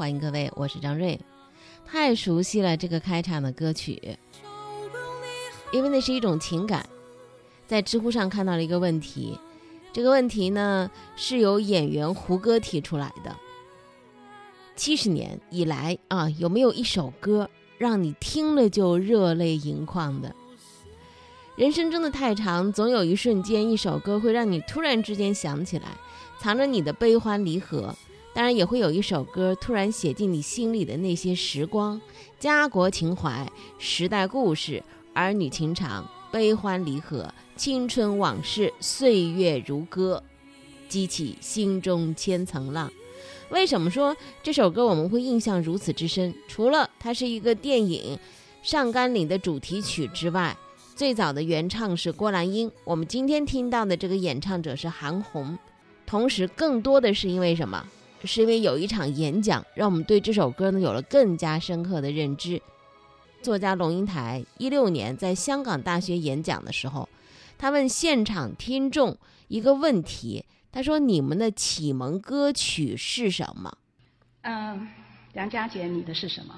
欢迎各位，我是张瑞。太熟悉了这个开场的歌曲，因为那是一种情感。在知乎上看到了一个问题，这个问题呢是由演员胡歌提出来的。七十年以来啊，有没有一首歌让你听了就热泪盈眶的？人生真的太长，总有一瞬间，一首歌会让你突然之间想起来，藏着你的悲欢离合。当然，也会有一首歌突然写进你心里的那些时光、家国情怀、时代故事、儿女情长、悲欢离合、青春往事、岁月如歌，激起心中千层浪。为什么说这首歌我们会印象如此之深？除了它是一个电影《上甘岭》的主题曲之外，最早的原唱是郭兰英，我们今天听到的这个演唱者是韩红，同时更多的是因为什么？是因为有一场演讲，让我们对这首歌呢有了更加深刻的认知。作家龙应台一六年在香港大学演讲的时候，他问现场听众一个问题，他说：“你们的启蒙歌曲是什么？”嗯，杨佳杰，你的是什么？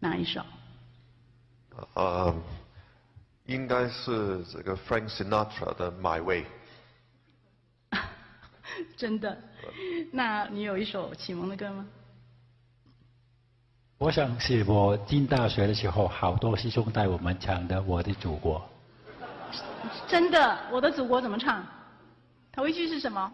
哪一首？呃。应该是这个 Frank Sinatra 的 My Way。真的？那你有一首启蒙的歌吗？我想是我进大学的时候，好多师兄带我们唱的《我的祖国》。真的？我的祖国怎么唱？头一句是什么？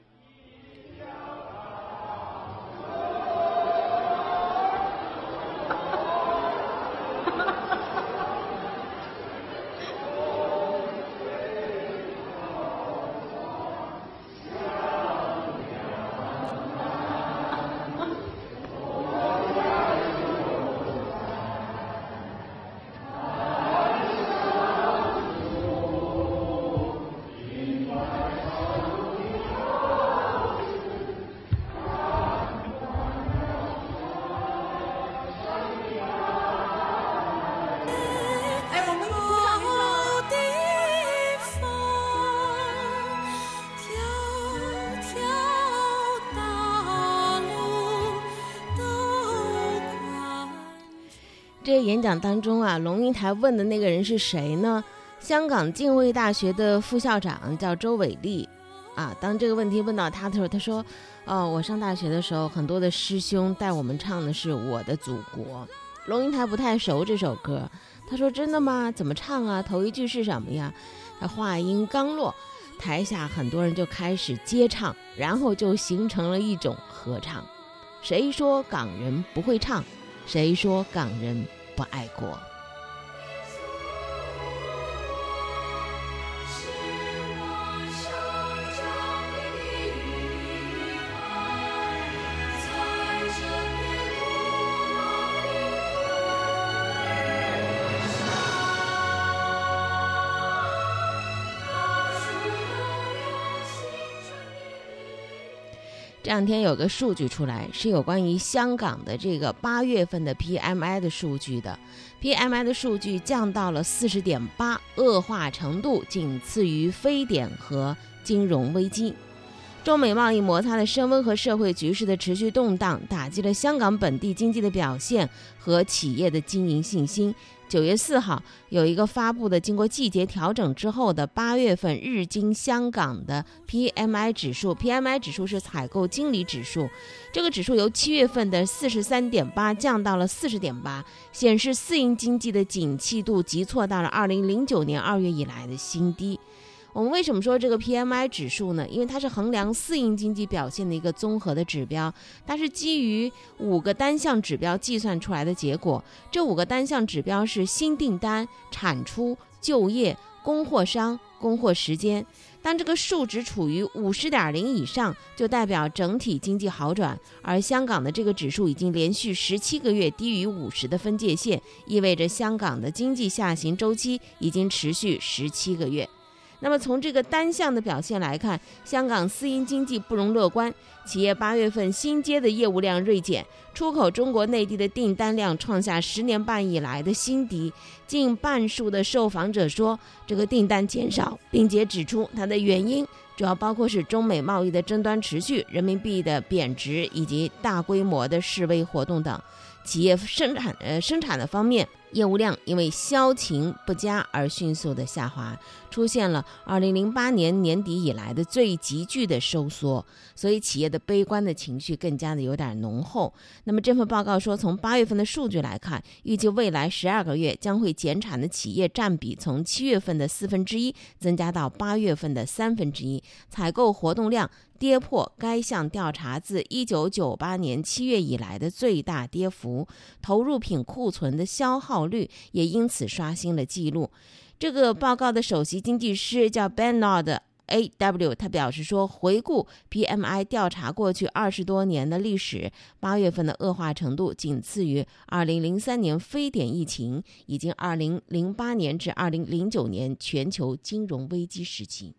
讲当中啊，龙应台问的那个人是谁呢？香港浸会大学的副校长叫周伟立，啊，当这个问题问到他的时候，他说：“哦，我上大学的时候，很多的师兄带我们唱的是我的祖国。”龙应台不太熟这首歌，他说：“真的吗？怎么唱啊？头一句是什么呀？”他话音刚落，台下很多人就开始接唱，然后就形成了一种合唱。谁说港人不会唱？谁说港人不爱国？两天有个数据出来，是有关于香港的这个八月份的 PMI 的数据的，PMI 的数据降到了四十点八，恶化程度仅次于非典和金融危机。中美贸易摩擦的升温和社会局势的持续动荡，打击了香港本地经济的表现和企业的经营信心。九月四号有一个发布的，经过季节调整之后的八月份日经香港的 PMI 指数，PMI 指数是采购经理指数，这个指数由七月份的四十三点八降到了四十点八，显示私营经济的景气度急挫到了二零零九年二月以来的新低。我们为什么说这个 PMI 指数呢？因为它是衡量私营经济表现的一个综合的指标，它是基于五个单项指标计算出来的结果。这五个单项指标是新订单、产出、就业、供货商、供货时间。当这个数值处于五十点零以上，就代表整体经济好转。而香港的这个指数已经连续十七个月低于五十的分界线，意味着香港的经济下行周期已经持续十七个月。那么从这个单项的表现来看，香港私营经济不容乐观。企业八月份新接的业务量锐减，出口中国内地的订单量创下十年半以来的新低。近半数的受访者说，这个订单减少，并且指出它的原因主要包括是中美贸易的争端持续、人民币的贬值以及大规模的示威活动等。企业生产呃生产的方面，业务量因为销情不佳而迅速的下滑，出现了二零零八年年底以来的最急剧的收缩，所以企业的悲观的情绪更加的有点浓厚。那么这份报告说，从八月份的数据来看，预计未来十二个月将会减产的企业占比从七月份的四分之一增加到八月份的三分之一，采购活动量。跌破该项调查自一九九八年七月以来的最大跌幅，投入品库存的消耗率也因此刷新了记录。这个报告的首席经济师叫 Bernard A W，他表示说，回顾 P M I 调查过去二十多年的历史，八月份的恶化程度仅次于二零零三年非典疫情，以及二零零八年至二零零九年全球金融危机时期。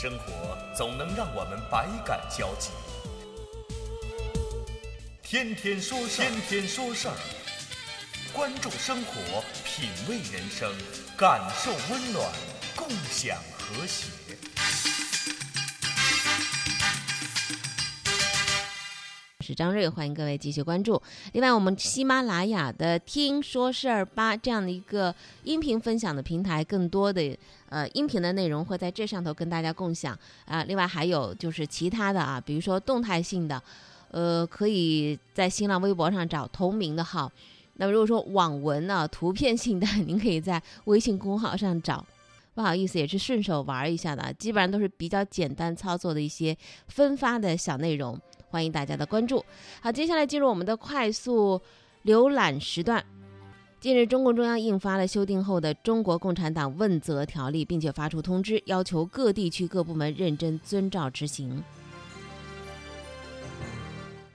生活总能让我们百感交集，天天说事儿，天天说事儿，关注生活，品味人生，感受温暖，共享和谐。是张瑞，欢迎各位继续关注。另外，我们喜马拉雅的“听说事儿吧”这样的一个音频分享的平台，更多的呃音频的内容会在这上头跟大家共享啊。另外还有就是其他的啊，比如说动态性的，呃，可以在新浪微博上找同名的号。那么如果说网文呢，图片性的，您可以在微信公号上找。不好意思，也是顺手玩一下的，基本上都是比较简单操作的一些分发的小内容。欢迎大家的关注。好，接下来进入我们的快速浏览时段。近日，中共中央印发了修订后的《中国共产党问责条例》，并且发出通知，要求各地区各部门认真遵照执行。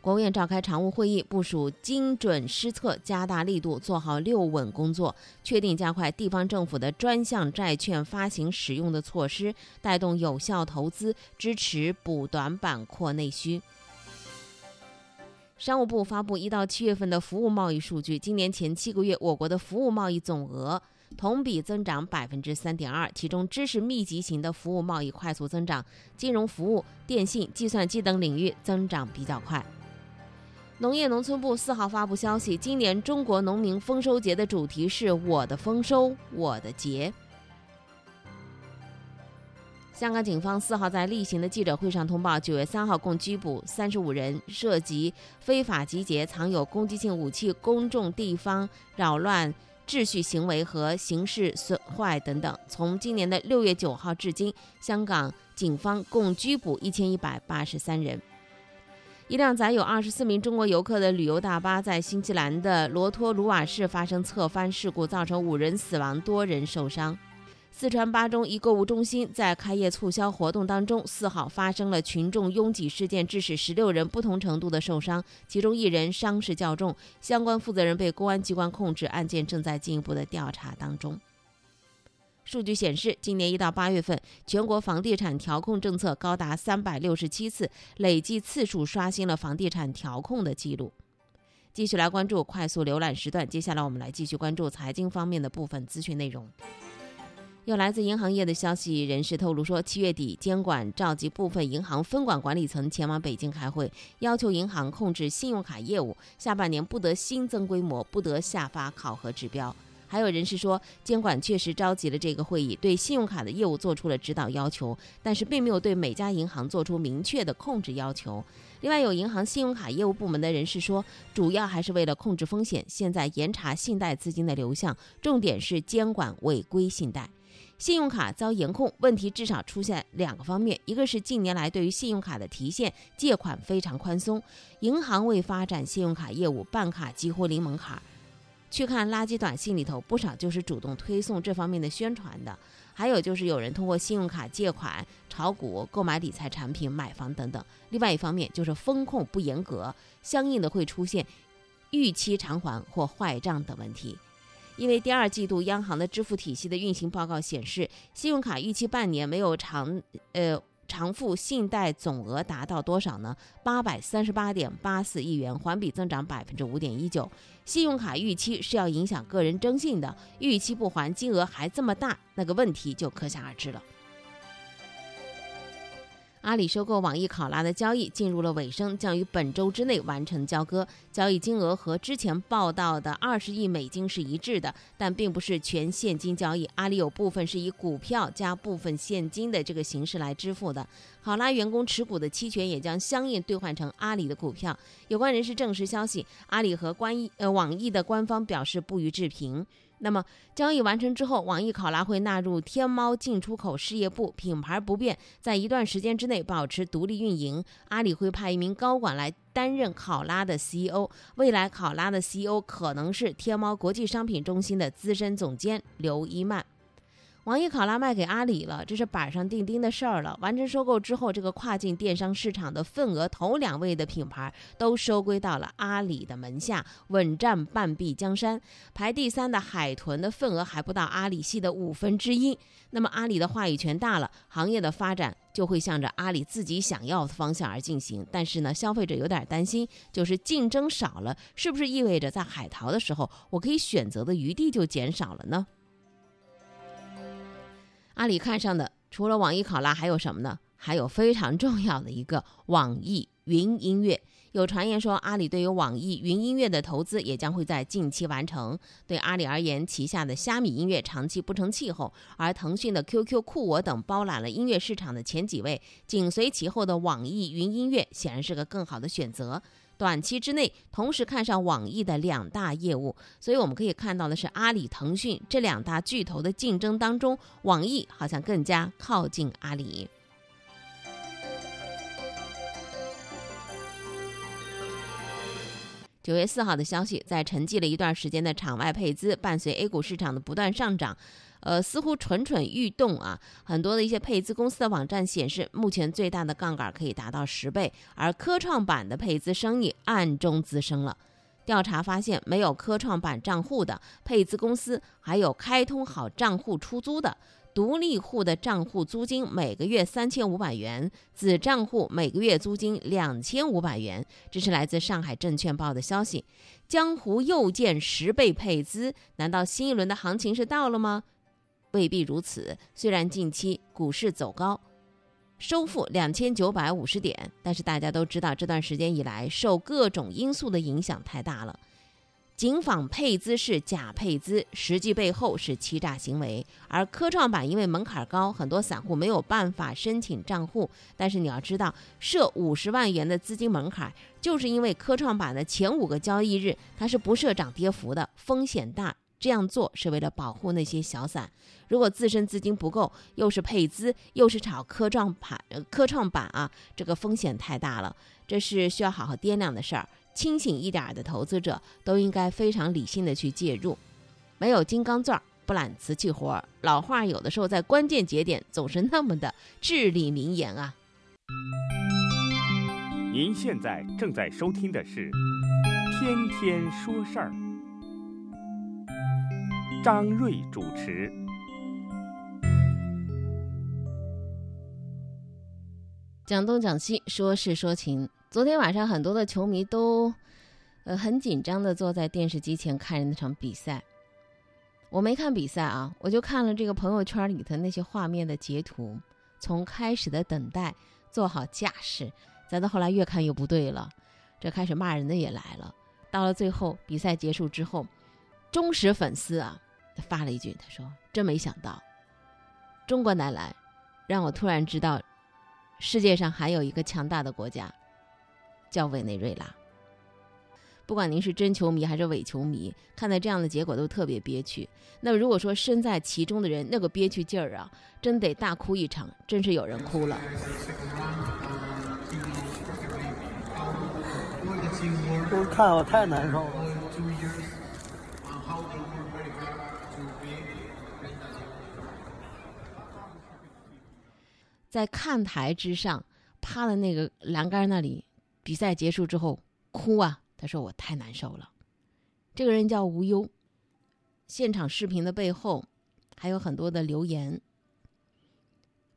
国务院召开常务会议，部署精准施策，加大力度做好“六稳”工作，确定加快地方政府的专项债券发行使用的措施，带动有效投资，支持补短板、扩内需。商务部发布一到七月份的服务贸易数据，今年前七个月，我国的服务贸易总额同比增长百分之三点二，其中知识密集型的服务贸易快速增长，金融服务、电信、计算机等领域增长比较快。农业农村部四号发布消息，今年中国农民丰收节的主题是“我的丰收，我的节”。香港警方四号在例行的记者会上通报，九月三号共拘捕三十五人，涉及非法集结、藏有攻击性武器、公众地方扰乱秩序行为和刑事损坏等等。从今年的六月九号至今，香港警方共拘捕一千一百八十三人。一辆载有二十四名中国游客的旅游大巴在新西兰的罗托鲁瓦市发生侧翻事故，造成五人死亡，多人受伤。四川巴中一购物中心在开业促销活动当中，四号发生了群众拥挤事件，致使十六人不同程度的受伤，其中一人伤势较重，相关负责人被公安机关控制，案件正在进一步的调查当中。数据显示，今年一到八月份，全国房地产调控政策高达三百六十七次，累计次数刷新了房地产调控的记录。继续来关注快速浏览时段，接下来我们来继续关注财经方面的部分资讯内容。有来自银行业的消息人士透露说，七月底监管召集部分银行分管管理层前往北京开会，要求银行控制信用卡业务，下半年不得新增规模，不得下发考核指标。还有人士说，监管确实召集了这个会议，对信用卡的业务做出了指导要求，但是并没有对每家银行做出明确的控制要求。另外，有银行信用卡业务部门的人士说，主要还是为了控制风险，现在严查信贷资金的流向，重点是监管违规信贷。信用卡遭严控，问题至少出现两个方面：一个是近年来对于信用卡的提现借款非常宽松，银行为发展信用卡业务，办卡几乎零门槛。去看垃圾短信里头，不少就是主动推送这方面的宣传的。还有就是有人通过信用卡借款、炒股、购买理财产品、买房等等。另外一方面就是风控不严格，相应的会出现逾期偿还或坏账等问题。因为第二季度央行的支付体系的运行报告显示，信用卡逾期半年没有偿呃偿付信贷总额达到多少呢？八百三十八点八四亿元，环比增长百分之五点一九。信用卡逾期是要影响个人征信的，逾期不还，金额还这么大，那个问题就可想而知了。阿里收购网易考拉的交易进入了尾声，将于本周之内完成交割。交易金额和之前报道的二十亿美金是一致的，但并不是全现金交易。阿里有部分是以股票加部分现金的这个形式来支付的。考拉员工持股的期权也将相应兑换成阿里的股票。有关人士证实消息，阿里和关呃网易的官方表示不予置评。那么交易完成之后，网易考拉会纳入天猫进出口事业部，品牌不变，在一段时间之内保持独立运营。阿里会派一名高管来担任考拉的 CEO，未来考拉的 CEO 可能是天猫国际商品中心的资深总监刘一曼。网易考拉卖给阿里了，这是板上钉钉的事儿了。完成收购之后，这个跨境电商市场的份额头两位的品牌都收归到了阿里的门下，稳占半壁江山。排第三的海豚的份额还不到阿里系的五分之一。那么阿里的话语权大了，行业的发展就会向着阿里自己想要的方向而进行。但是呢，消费者有点担心，就是竞争少了，是不是意味着在海淘的时候，我可以选择的余地就减少了呢？阿里看上的除了网易考拉还有什么呢？还有非常重要的一个网易云音乐。有传言说，阿里对于网易云音乐的投资也将会在近期完成。对阿里而言，旗下的虾米音乐长期不成气候，而腾讯的 QQ 酷我等包揽了音乐市场的前几位，紧随其后的网易云音乐显然是个更好的选择。短期之内同时看上网易的两大业务，所以我们可以看到的是，阿里、腾讯这两大巨头的竞争当中，网易好像更加靠近阿里。九月四号的消息，在沉寂了一段时间的场外配资，伴随 A 股市场的不断上涨。呃，似乎蠢蠢欲动啊！很多的一些配资公司的网站显示，目前最大的杠杆可以达到十倍，而科创板的配资生意暗中滋生了。调查发现，没有科创板账户的配资公司，还有开通好账户出租的独立户的账户租金每个月三千五百元，子账户每个月租金两千五百元。这是来自上海证券报的消息。江湖又见十倍配资，难道新一轮的行情是到了吗？未必如此。虽然近期股市走高，收复两千九百五十点，但是大家都知道，这段时间以来受各种因素的影响太大了。警仿配资是假配资，实际背后是欺诈行为。而科创板因为门槛高，很多散户没有办法申请账户。但是你要知道，设五十万元的资金门槛，就是因为科创板的前五个交易日它是不设涨跌幅的，风险大。这样做是为了保护那些小散。如果自身资金不够，又是配资，又是炒科创板，科创板啊，这个风险太大了，这是需要好好掂量的事儿。清醒一点的投资者都应该非常理性的去介入。没有金刚钻不揽瓷器活，老话有的时候在关键节点总是那么的至理名言啊。您现在正在收听的是《天天说事儿》。张瑞主持。讲东讲西，说事说情。昨天晚上，很多的球迷都，呃，很紧张的坐在电视机前看着那场比赛。我没看比赛啊，我就看了这个朋友圈里的那些画面的截图。从开始的等待，做好架势，再到后来越看越不对了，这开始骂人的也来了。到了最后，比赛结束之后，忠实粉丝啊。他发了一句：“他说，真没想到，中国男篮让我突然知道，世界上还有一个强大的国家，叫委内瑞拉。不管您是真球迷还是伪球迷，看到这样的结果都特别憋屈。那如果说身在其中的人，那个憋屈劲儿啊，真得大哭一场，真是有人哭了。都看我太难受了。”在看台之上，趴在那个栏杆那里，比赛结束之后哭啊！他说我太难受了。这个人叫无忧。现场视频的背后还有很多的留言。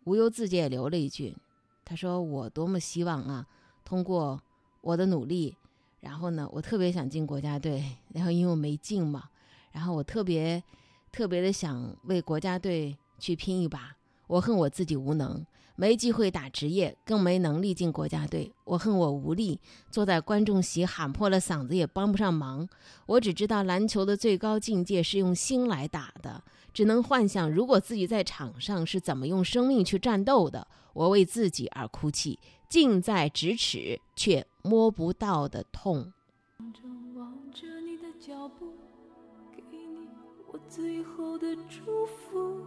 无忧自己也留了一句：“他说我多么希望啊，通过我的努力，然后呢，我特别想进国家队，然后因为我没进嘛，然后我特别特别的想为国家队去拼一把。我恨我自己无能，没机会打职业，更没能力进国家队。我恨我无力，坐在观众席喊破了嗓子也帮不上忙。我只知道篮球的最高境界是用心来打的，只能幻想如果自己在场上是怎么用生命去战斗的。我为自己而哭泣，近在咫尺却摸不到的痛。望着你的脚步，给你我最后的祝福。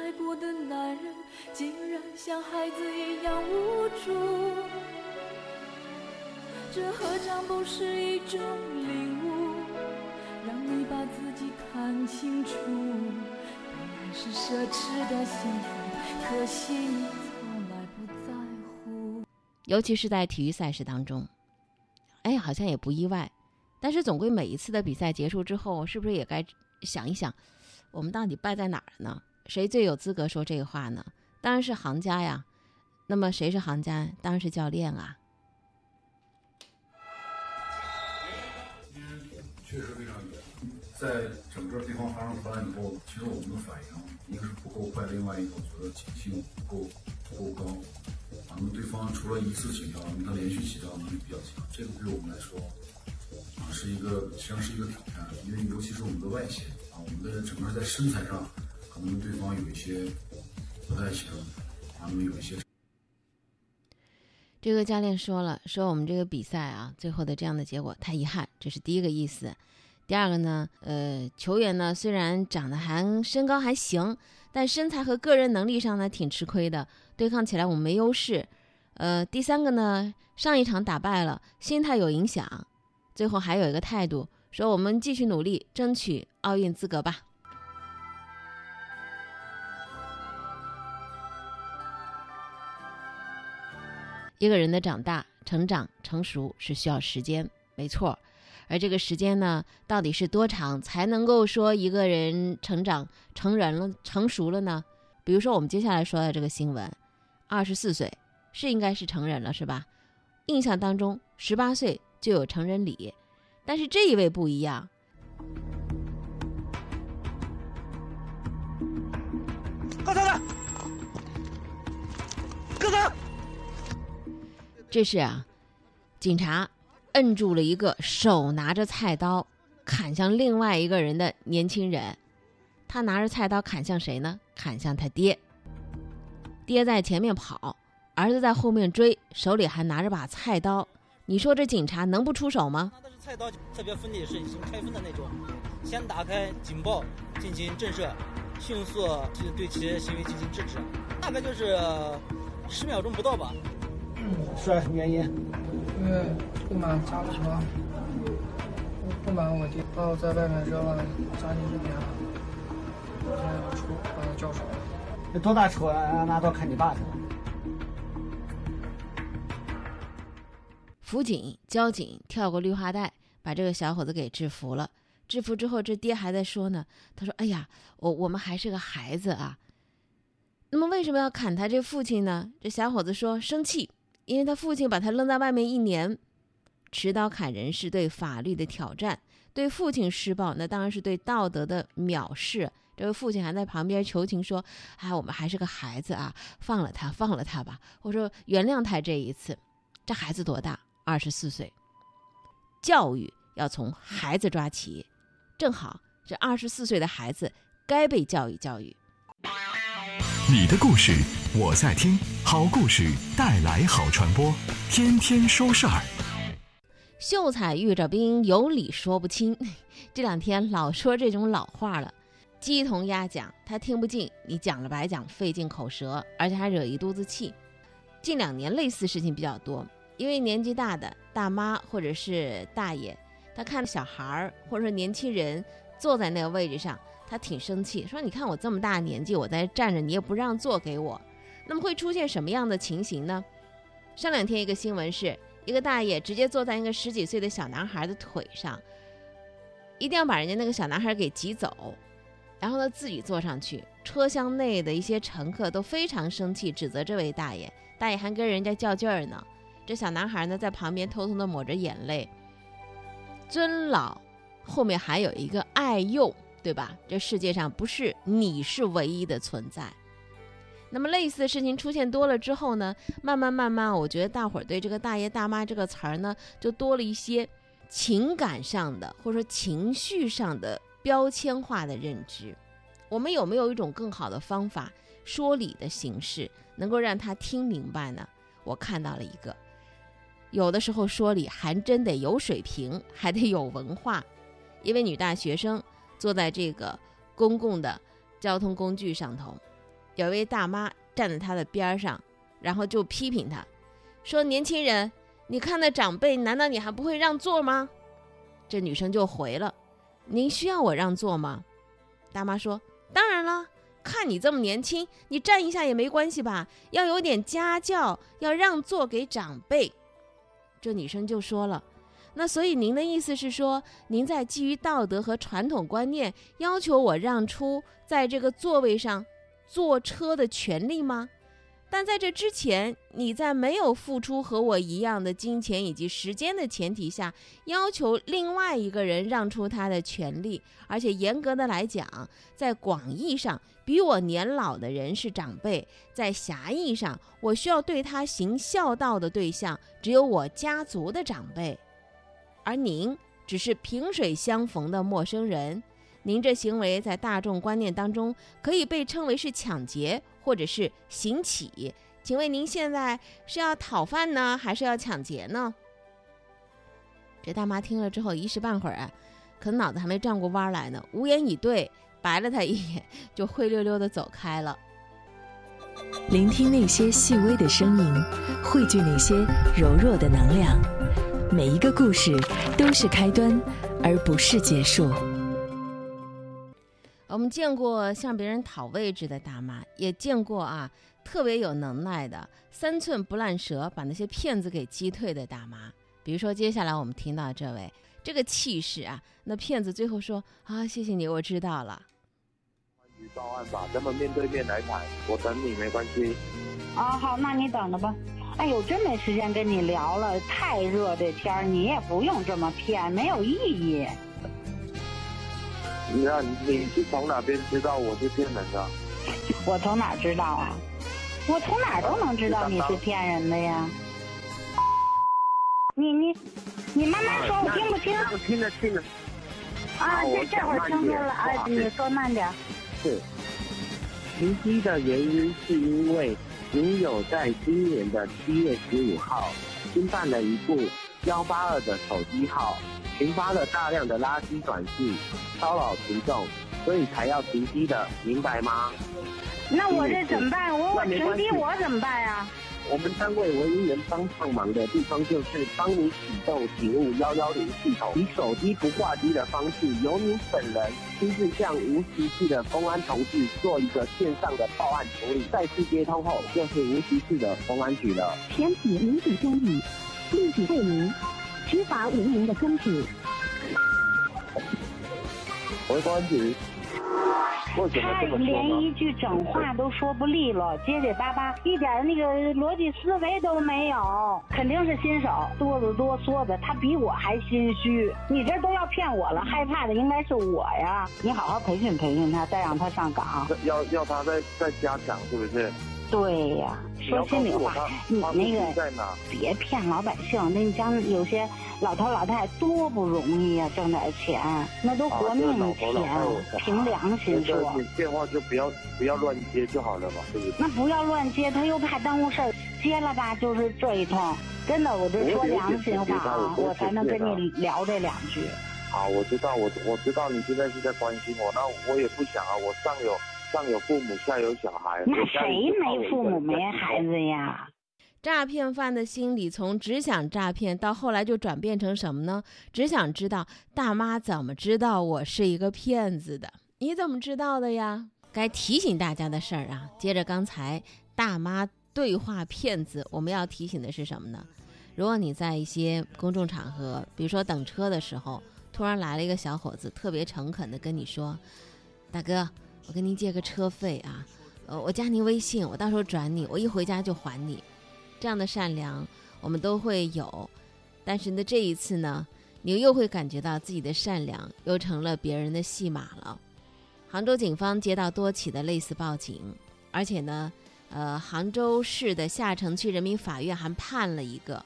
过的男人，竟然像孩子一样无助，这何尝不是一种领悟？让你把自己看清楚。本来是奢侈的幸福，可惜你从来不在乎。尤其是在体育赛事当中，哎，好像也不意外。但是总归每一次的比赛结束之后，是不是也该想一想，我们到底败在哪儿呢？谁最有资格说这个话呢？当然是行家呀。那么谁是行家？当然是教练啊。确实非常远，在整个对方发生投篮以后，其实我们的反应一个是不够快，另外一个我觉得警性不够不够高。啊，那么对方除了一次起跳，他连续起跳能力比较强，这个对我们来说啊是一个实际上是一个挑战，因为尤其是我们的外线啊，我们的整个在身材上可能对方有一些不太行，他们有一些。这个教练说了，说我们这个比赛啊，最后的这样的结果太遗憾，这是第一个意思。第二个呢，呃，球员呢虽然长得还身高还行，但身材和个人能力上呢挺吃亏的，对抗起来我们没优势。呃，第三个呢，上一场打败了，心态有影响。最后还有一个态度，说我们继续努力，争取奥运资格吧。一个人的长大、成长、成熟是需要时间，没错。而这个时间呢，到底是多长才能够说一个人成长成人了、成熟了呢？比如说我们接下来说的这个新闻，二十四岁是应该是成人了，是吧？印象当中十八岁就有成人礼，但是这一位不一样。哥哥，哥哥。这是啊，警察摁住了一个手拿着菜刀砍向另外一个人的年轻人。他拿着菜刀砍向谁呢？砍向他爹。爹在前面跑，儿子在后面追，手里还拿着把菜刀。你说这警察能不出手吗？拿的菜刀，特别锋利，是已经开封的那种。先打开警报进行震慑，迅速对其行为进行制止。大概就是十秒钟不到吧。出来什么原因？因为不满家里车，不满我爹把我在外面扔了家里这边，我现在要出把他叫出来。那多大仇啊？拿刀砍你爸去了？辅警、交警跳过绿化带，把这个小伙子给制服了。制服之后，这爹还在说呢。他说：“哎呀，我我们还是个孩子啊。那么为什么要砍他这父亲呢？”这小伙子说：“生气。”因为他父亲把他扔在外面一年，持刀砍人是对法律的挑战，对父亲施暴那当然是对道德的藐视。这位父亲还在旁边求情说：“哎，我们还是个孩子啊，放了他，放了他吧。”我说：“原谅他这一次。”这孩子多大？二十四岁。教育要从孩子抓起，正好这二十四岁的孩子该被教育教育。你的故事我在听，好故事带来好传播，天天说事儿。秀才遇着兵，有理说不清。这两天老说这种老话了，鸡同鸭讲，他听不进，你讲了白讲，费尽口舌，而且还惹一肚子气。近两年类似事情比较多，因为年纪大的大妈或者是大爷，他看小孩儿或者说年轻人坐在那个位置上，他挺生气，说：“你看我这么大年纪，我在站着，你也不让座给我。”那么会出现什么样的情形呢？上两天一个新闻是一个大爷直接坐在一个十几岁的小男孩的腿上，一定要把人家那个小男孩给挤走，然后呢自己坐上去。车厢内的一些乘客都非常生气，指责这位大爷。大爷还跟人家较劲儿呢。这小男孩呢在旁边偷偷的抹着眼泪。尊老后面还有一个爱幼，对吧？这世界上不是你是唯一的存在。那么类似的事情出现多了之后呢，慢慢慢慢，我觉得大伙儿对这个“大爷大妈”这个词儿呢，就多了一些情感上的或者说情绪上的标签化的认知。我们有没有一种更好的方法说理的形式，能够让他听明白呢？我看到了一个，有的时候说理还真得有水平，还得有文化。一位女大学生坐在这个公共的交通工具上头。有一位大妈站在他的边上，然后就批评他，说：“年轻人，你看那长辈，难道你还不会让座吗？”这女生就回了：“您需要我让座吗？”大妈说：“当然了，看你这么年轻，你站一下也没关系吧？要有点家教，要让座给长辈。”这女生就说了：“那所以您的意思是说，您在基于道德和传统观念要求我让出在这个座位上？”坐车的权利吗？但在这之前，你在没有付出和我一样的金钱以及时间的前提下，要求另外一个人让出他的权利，而且严格的来讲，在广义上，比我年老的人是长辈；在狭义上，我需要对他行孝道的对象只有我家族的长辈，而您只是萍水相逢的陌生人。您这行为在大众观念当中可以被称为是抢劫或者是行乞，请问您现在是要讨饭呢，还是要抢劫呢？这大妈听了之后，一时半会儿啊，可能脑子还没转过弯来呢，无言以对，白了他一眼，就灰溜溜的走开了。聆听那些细微的声音，汇聚那些柔弱的能量，每一个故事都是开端，而不是结束。我们见过向别人讨位置的大妈，也见过啊特别有能耐的三寸不烂舌把那些骗子给击退的大妈。比如说，接下来我们听到这位，这个气势啊，那骗子最后说啊，谢谢你，我知道了。报案吧，咱们面对面来谈，我等你没关系。啊，好，那你等着吧。哎呦，真没时间跟你聊了，太热这天儿，你也不用这么骗，没有意义。那你是从哪边知道我是骗人的？我从哪知道啊？我从哪都能知道你是骗人的呀。你你你慢慢说，我听不清。我听得清了。啊，这这会儿听清了。啊，你说慢点。是。停机的原因是因为您有在今年的七月十五号新办了一部幺八二的手机号。群发了大量的垃圾短信，骚扰群众，所以才要停机的，明白吗？那我这怎么办？我我停机我怎么办呀？我们单位唯一能帮上忙的地方就是帮你启动警务幺幺零系统，以手机不挂机的方式，由你本人亲自向无锡市的公安同志做一个线上的报案处理，再次接通后就是无锡市的公安局了。全体民警注意，立即为您。执法无名的根据。回关局。他连一句整话都说不利落，结结巴巴，一点那个逻辑思维都没有，肯定是新手，哆哆嗦哆嗦的。他比我还心虚，你这都要骗我了，害怕的应该是我呀。你好好培训培训他，再让他上岗。要要他再再加强，是不是？对呀，说心里话，你那个别骗老百姓。那你像有些老头老太太多不容易呀，挣点钱，那都活命的钱。凭良心说，电话就不要不要乱接就好了嘛，对不对？那不要乱接，他又怕耽误事儿。接了吧，就是这一通。真的，我就说良心话啊，我才能跟你聊这两句。好，我知道，我我知道你现在是在关心我，那我也不想啊，我上有。上有父母，下有小孩。那谁没父母没孩子呀？诈骗犯的心理从只想诈骗到后来就转变成什么呢？只想知道大妈怎么知道我是一个骗子的？你怎么知道的呀？该提醒大家的事儿啊，接着刚才大妈对话骗子，我们要提醒的是什么呢？如果你在一些公众场合，比如说等车的时候，突然来了一个小伙子，特别诚恳的跟你说：“大哥，我跟您借个车费啊，呃，我加您微信，我到时候转你，我一回家就还你。”这样的善良我们都会有，但是呢，这一次呢，你又会感觉到自己的善良又成了别人的戏码了。杭州警方接到多起的类似报警，而且呢，呃，杭州市的下城区人民法院还判了一个。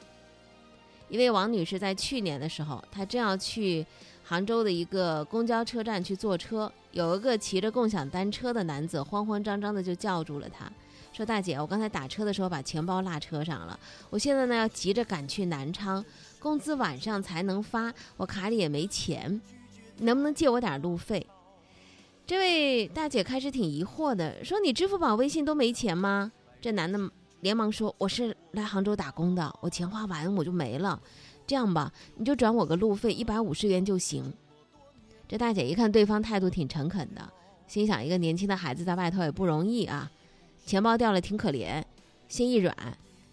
一位王女士在去年的时候，她正要去杭州的一个公交车站去坐车，有一个骑着共享单车的男子慌慌张张的就叫住了他。说大姐，我刚才打车的时候把钱包落车上了，我现在呢要急着赶去南昌，工资晚上才能发，我卡里也没钱，能不能借我点路费？这位大姐开始挺疑惑的，说你支付宝、微信都没钱吗？这男的连忙说，我是来杭州打工的，我钱花完我就没了，这样吧，你就转我个路费一百五十元就行。这大姐一看对方态度挺诚恳的，心想一个年轻的孩子在外头也不容易啊。钱包掉了挺可怜，心一软，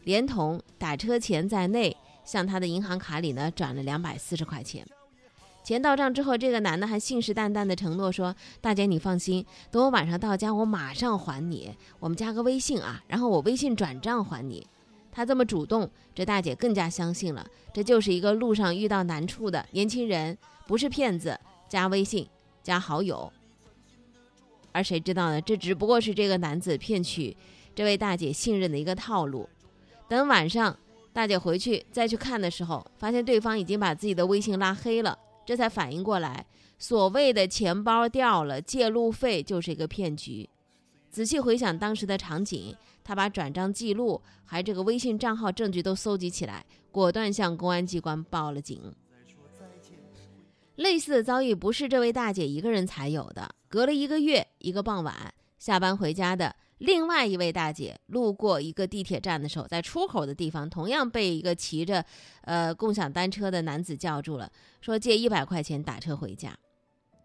连同打车钱在内，向他的银行卡里呢转了两百四十块钱。钱到账之后，这个男的还信誓旦旦的承诺说：“大姐你放心，等我晚上到家，我马上还你。我们加个微信啊，然后我微信转账还你。”他这么主动，这大姐更加相信了，这就是一个路上遇到难处的年轻人，不是骗子。加微信，加好友。而谁知道呢？这只不过是这个男子骗取这位大姐信任的一个套路。等晚上大姐回去再去看的时候，发现对方已经把自己的微信拉黑了，这才反应过来，所谓的钱包掉了，借路费就是一个骗局。仔细回想当时的场景，他把转账记录还这个微信账号证据都搜集起来，果断向公安机关报了警。类似的遭遇不是这位大姐一个人才有的。隔了一个月，一个傍晚下班回家的另外一位大姐，路过一个地铁站的时候，在出口的地方，同样被一个骑着呃共享单车的男子叫住了，说借一百块钱打车回家。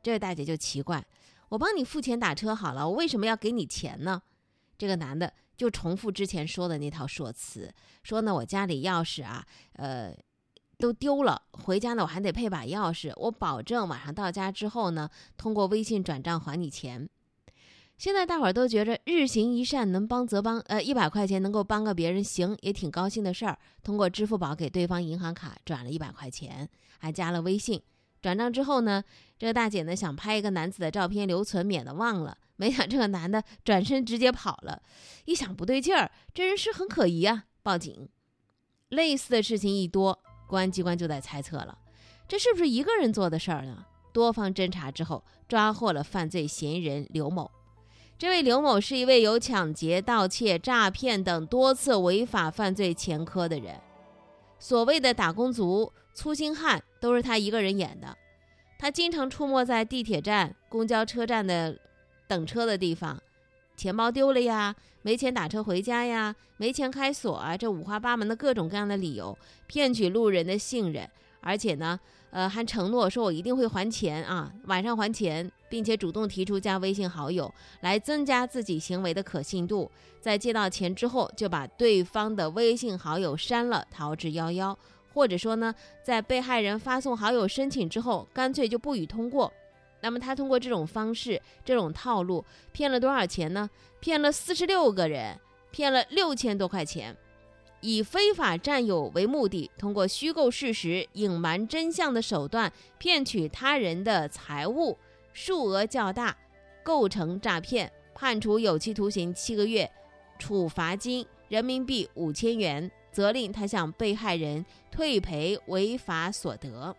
这位大姐就奇怪，我帮你付钱打车好了，我为什么要给你钱呢？这个男的就重复之前说的那套说辞，说呢我家里钥匙啊，呃。都丢了，回家呢我还得配把钥匙。我保证晚上到家之后呢，通过微信转账还你钱。现在大伙儿都觉着日行一善，能帮则帮，呃，一百块钱能够帮个别人，行也挺高兴的事儿。通过支付宝给对方银行卡转了一百块钱，还加了微信。转账之后呢，这个大姐呢想拍一个男子的照片留存，免得忘了。没想这个男的 转身直接跑了。一想不对劲儿，这人是很可疑啊，报警。类似的事情一多。公安机关就在猜测了，这是不是一个人做的事儿呢？多方侦查之后，抓获了犯罪嫌疑人刘某。这位刘某是一位有抢劫、盗窃、诈骗等多次违法犯罪前科的人。所谓的打工族、粗心汉都是他一个人演的。他经常出没在地铁站、公交车站的等车的地方。钱包丢了呀，没钱打车回家呀，没钱开锁啊，这五花八门的各种各样的理由，骗取路人的信任，而且呢，呃，还承诺说我一定会还钱啊，晚上还钱，并且主动提出加微信好友来增加自己行为的可信度，在借到钱之后就把对方的微信好友删了，逃之夭夭，或者说呢，在被害人发送好友申请之后，干脆就不予通过。那么他通过这种方式、这种套路骗了多少钱呢？骗了四十六个人，骗了六千多块钱，以非法占有为目的，通过虚构事实、隐瞒真相的手段骗取他人的财物，数额较大，构成诈骗，判处有期徒刑七个月，处罚金人民币五千元，责令他向被害人退赔违法所得。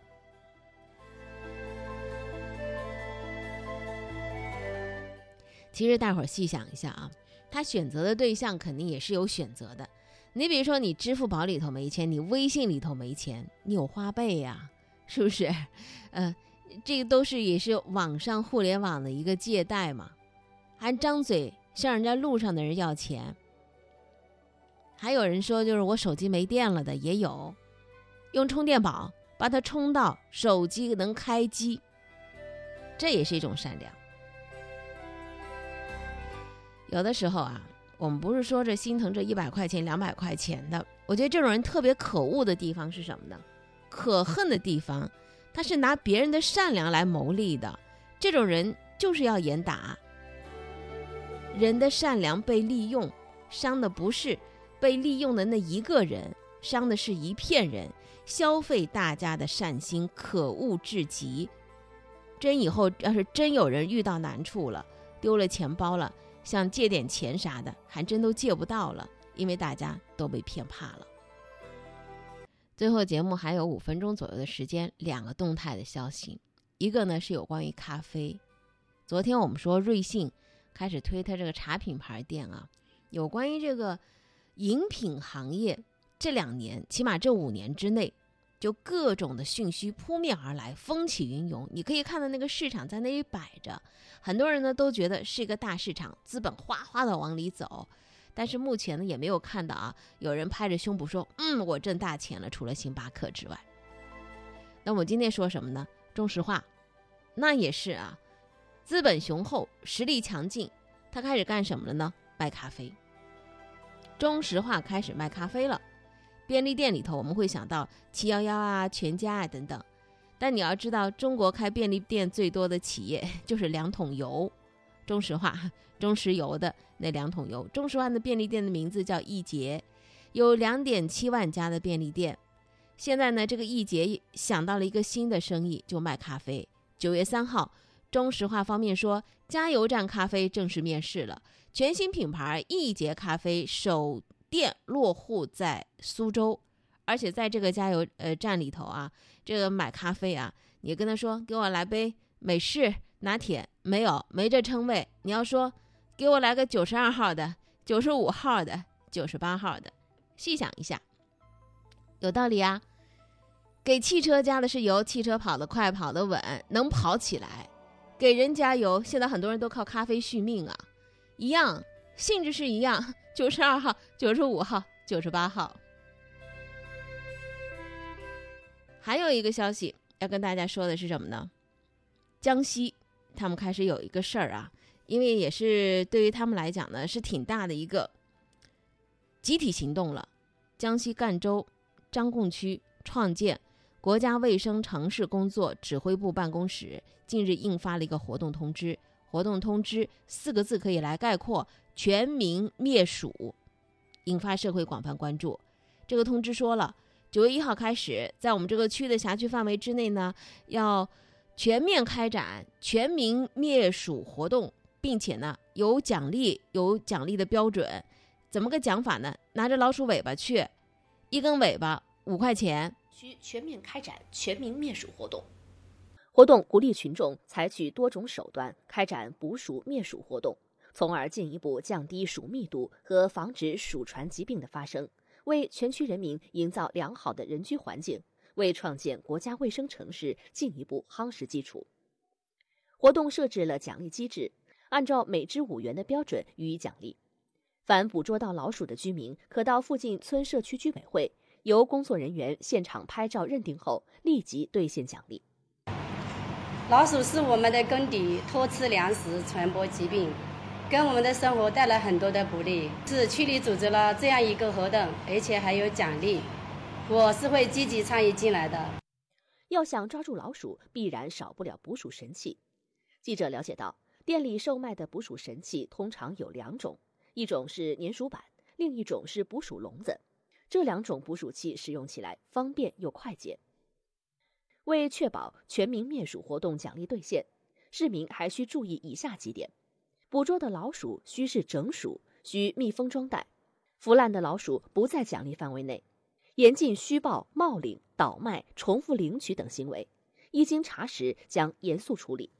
其实大伙儿细想一下啊，他选择的对象肯定也是有选择的。你比如说，你支付宝里头没钱，你微信里头没钱，你有花呗呀，是不是？呃，这个都是也是网上互联网的一个借贷嘛，还张嘴向人家路上的人要钱。还有人说就是我手机没电了的也有，用充电宝把它充到手机能开机，这也是一种善良。有的时候啊，我们不是说这心疼这一百块钱、两百块钱的，我觉得这种人特别可恶的地方是什么呢？可恨的地方，他是拿别人的善良来谋利的，这种人就是要严打。人的善良被利用，伤的不是被利用的那一个人，伤的是一片人，消费大家的善心，可恶至极。真以后要是真有人遇到难处了，丢了钱包了。想借点钱啥的，还真都借不到了，因为大家都被骗怕了。最后节目还有五分钟左右的时间，两个动态的消息，一个呢是有关于咖啡。昨天我们说瑞幸开始推它这个茶品牌店啊，有关于这个饮品行业这两年，起码这五年之内。就各种的讯息扑面而来，风起云涌。你可以看到那个市场在那里摆着，很多人呢都觉得是一个大市场，资本哗哗的往里走。但是目前呢也没有看到啊，有人拍着胸脯说：“嗯，我挣大钱了。”除了星巴克之外，那我今天说什么呢？中石化，那也是啊，资本雄厚，实力强劲，他开始干什么了呢？卖咖啡。中石化开始卖咖啡了。便利店里头，我们会想到七幺幺啊、全家啊等等，但你要知道，中国开便利店最多的企业 就是两桶油，中石化、中石油的那两桶油。中石化的便利店的名字叫易捷，有两点七万家的便利店。现在呢，这个易捷想到了一个新的生意，就卖咖啡。九月三号，中石化方面说，加油站咖啡正式面世了，全新品牌易捷咖啡首。店落户在苏州，而且在这个加油呃站里头啊，这个买咖啡啊，你跟他说给我来杯美式拿铁，没有没这称谓。你要说给我来个九十二号的、九十五号的、九十八号的，细想一下，有道理啊。给汽车加的是油，汽车跑得快，跑得稳，能跑起来。给人加油，现在很多人都靠咖啡续命啊，一样性质是一样。九十二号、九十五号、九十八号，还有一个消息要跟大家说的是什么呢？江西他们开始有一个事儿啊，因为也是对于他们来讲呢，是挺大的一个集体行动了。江西赣州张贡区创建国家卫生城市工作指挥部办公室近日印发了一个活动通知。活动通知四个字可以来概括。全民灭鼠，引发社会广泛关注。这个通知说了，九月一号开始，在我们这个区的辖区范围之内呢，要全面开展全民灭鼠活动，并且呢有奖励，有奖励的标准。怎么个讲法呢？拿着老鼠尾巴去，一根尾巴五块钱。需全面开展全民灭鼠活动，活动鼓励群众采取多种手段开展捕鼠灭鼠活动。从而进一步降低鼠密度和防止鼠传疾病的发生，为全区人民营造良好的人居环境，为创建国家卫生城市进一步夯实基础。活动设置了奖励机制，按照每只五元的标准予以奖励。凡捕捉到老鼠的居民，可到附近村社区居委会，由工作人员现场拍照认定后，立即兑现奖励。老鼠是我们的耕地，偷吃粮食，传播疾病。给我们的生活带来很多的不利，是区里组织了这样一个活动，而且还有奖励，我是会积极参与进来的。要想抓住老鼠，必然少不了捕鼠神器。记者了解到，店里售卖的捕鼠神器通常有两种，一种是粘鼠板，另一种是捕鼠笼子。这两种捕鼠器使用起来方便又快捷。为确保全民灭鼠活动奖励兑现，市民还需注意以下几点。捕捉的老鼠需是整鼠，需密封装袋，腐烂的老鼠不在奖励范围内，严禁虚报、冒领、倒卖、重复领取等行为，一经查实将严肃处理。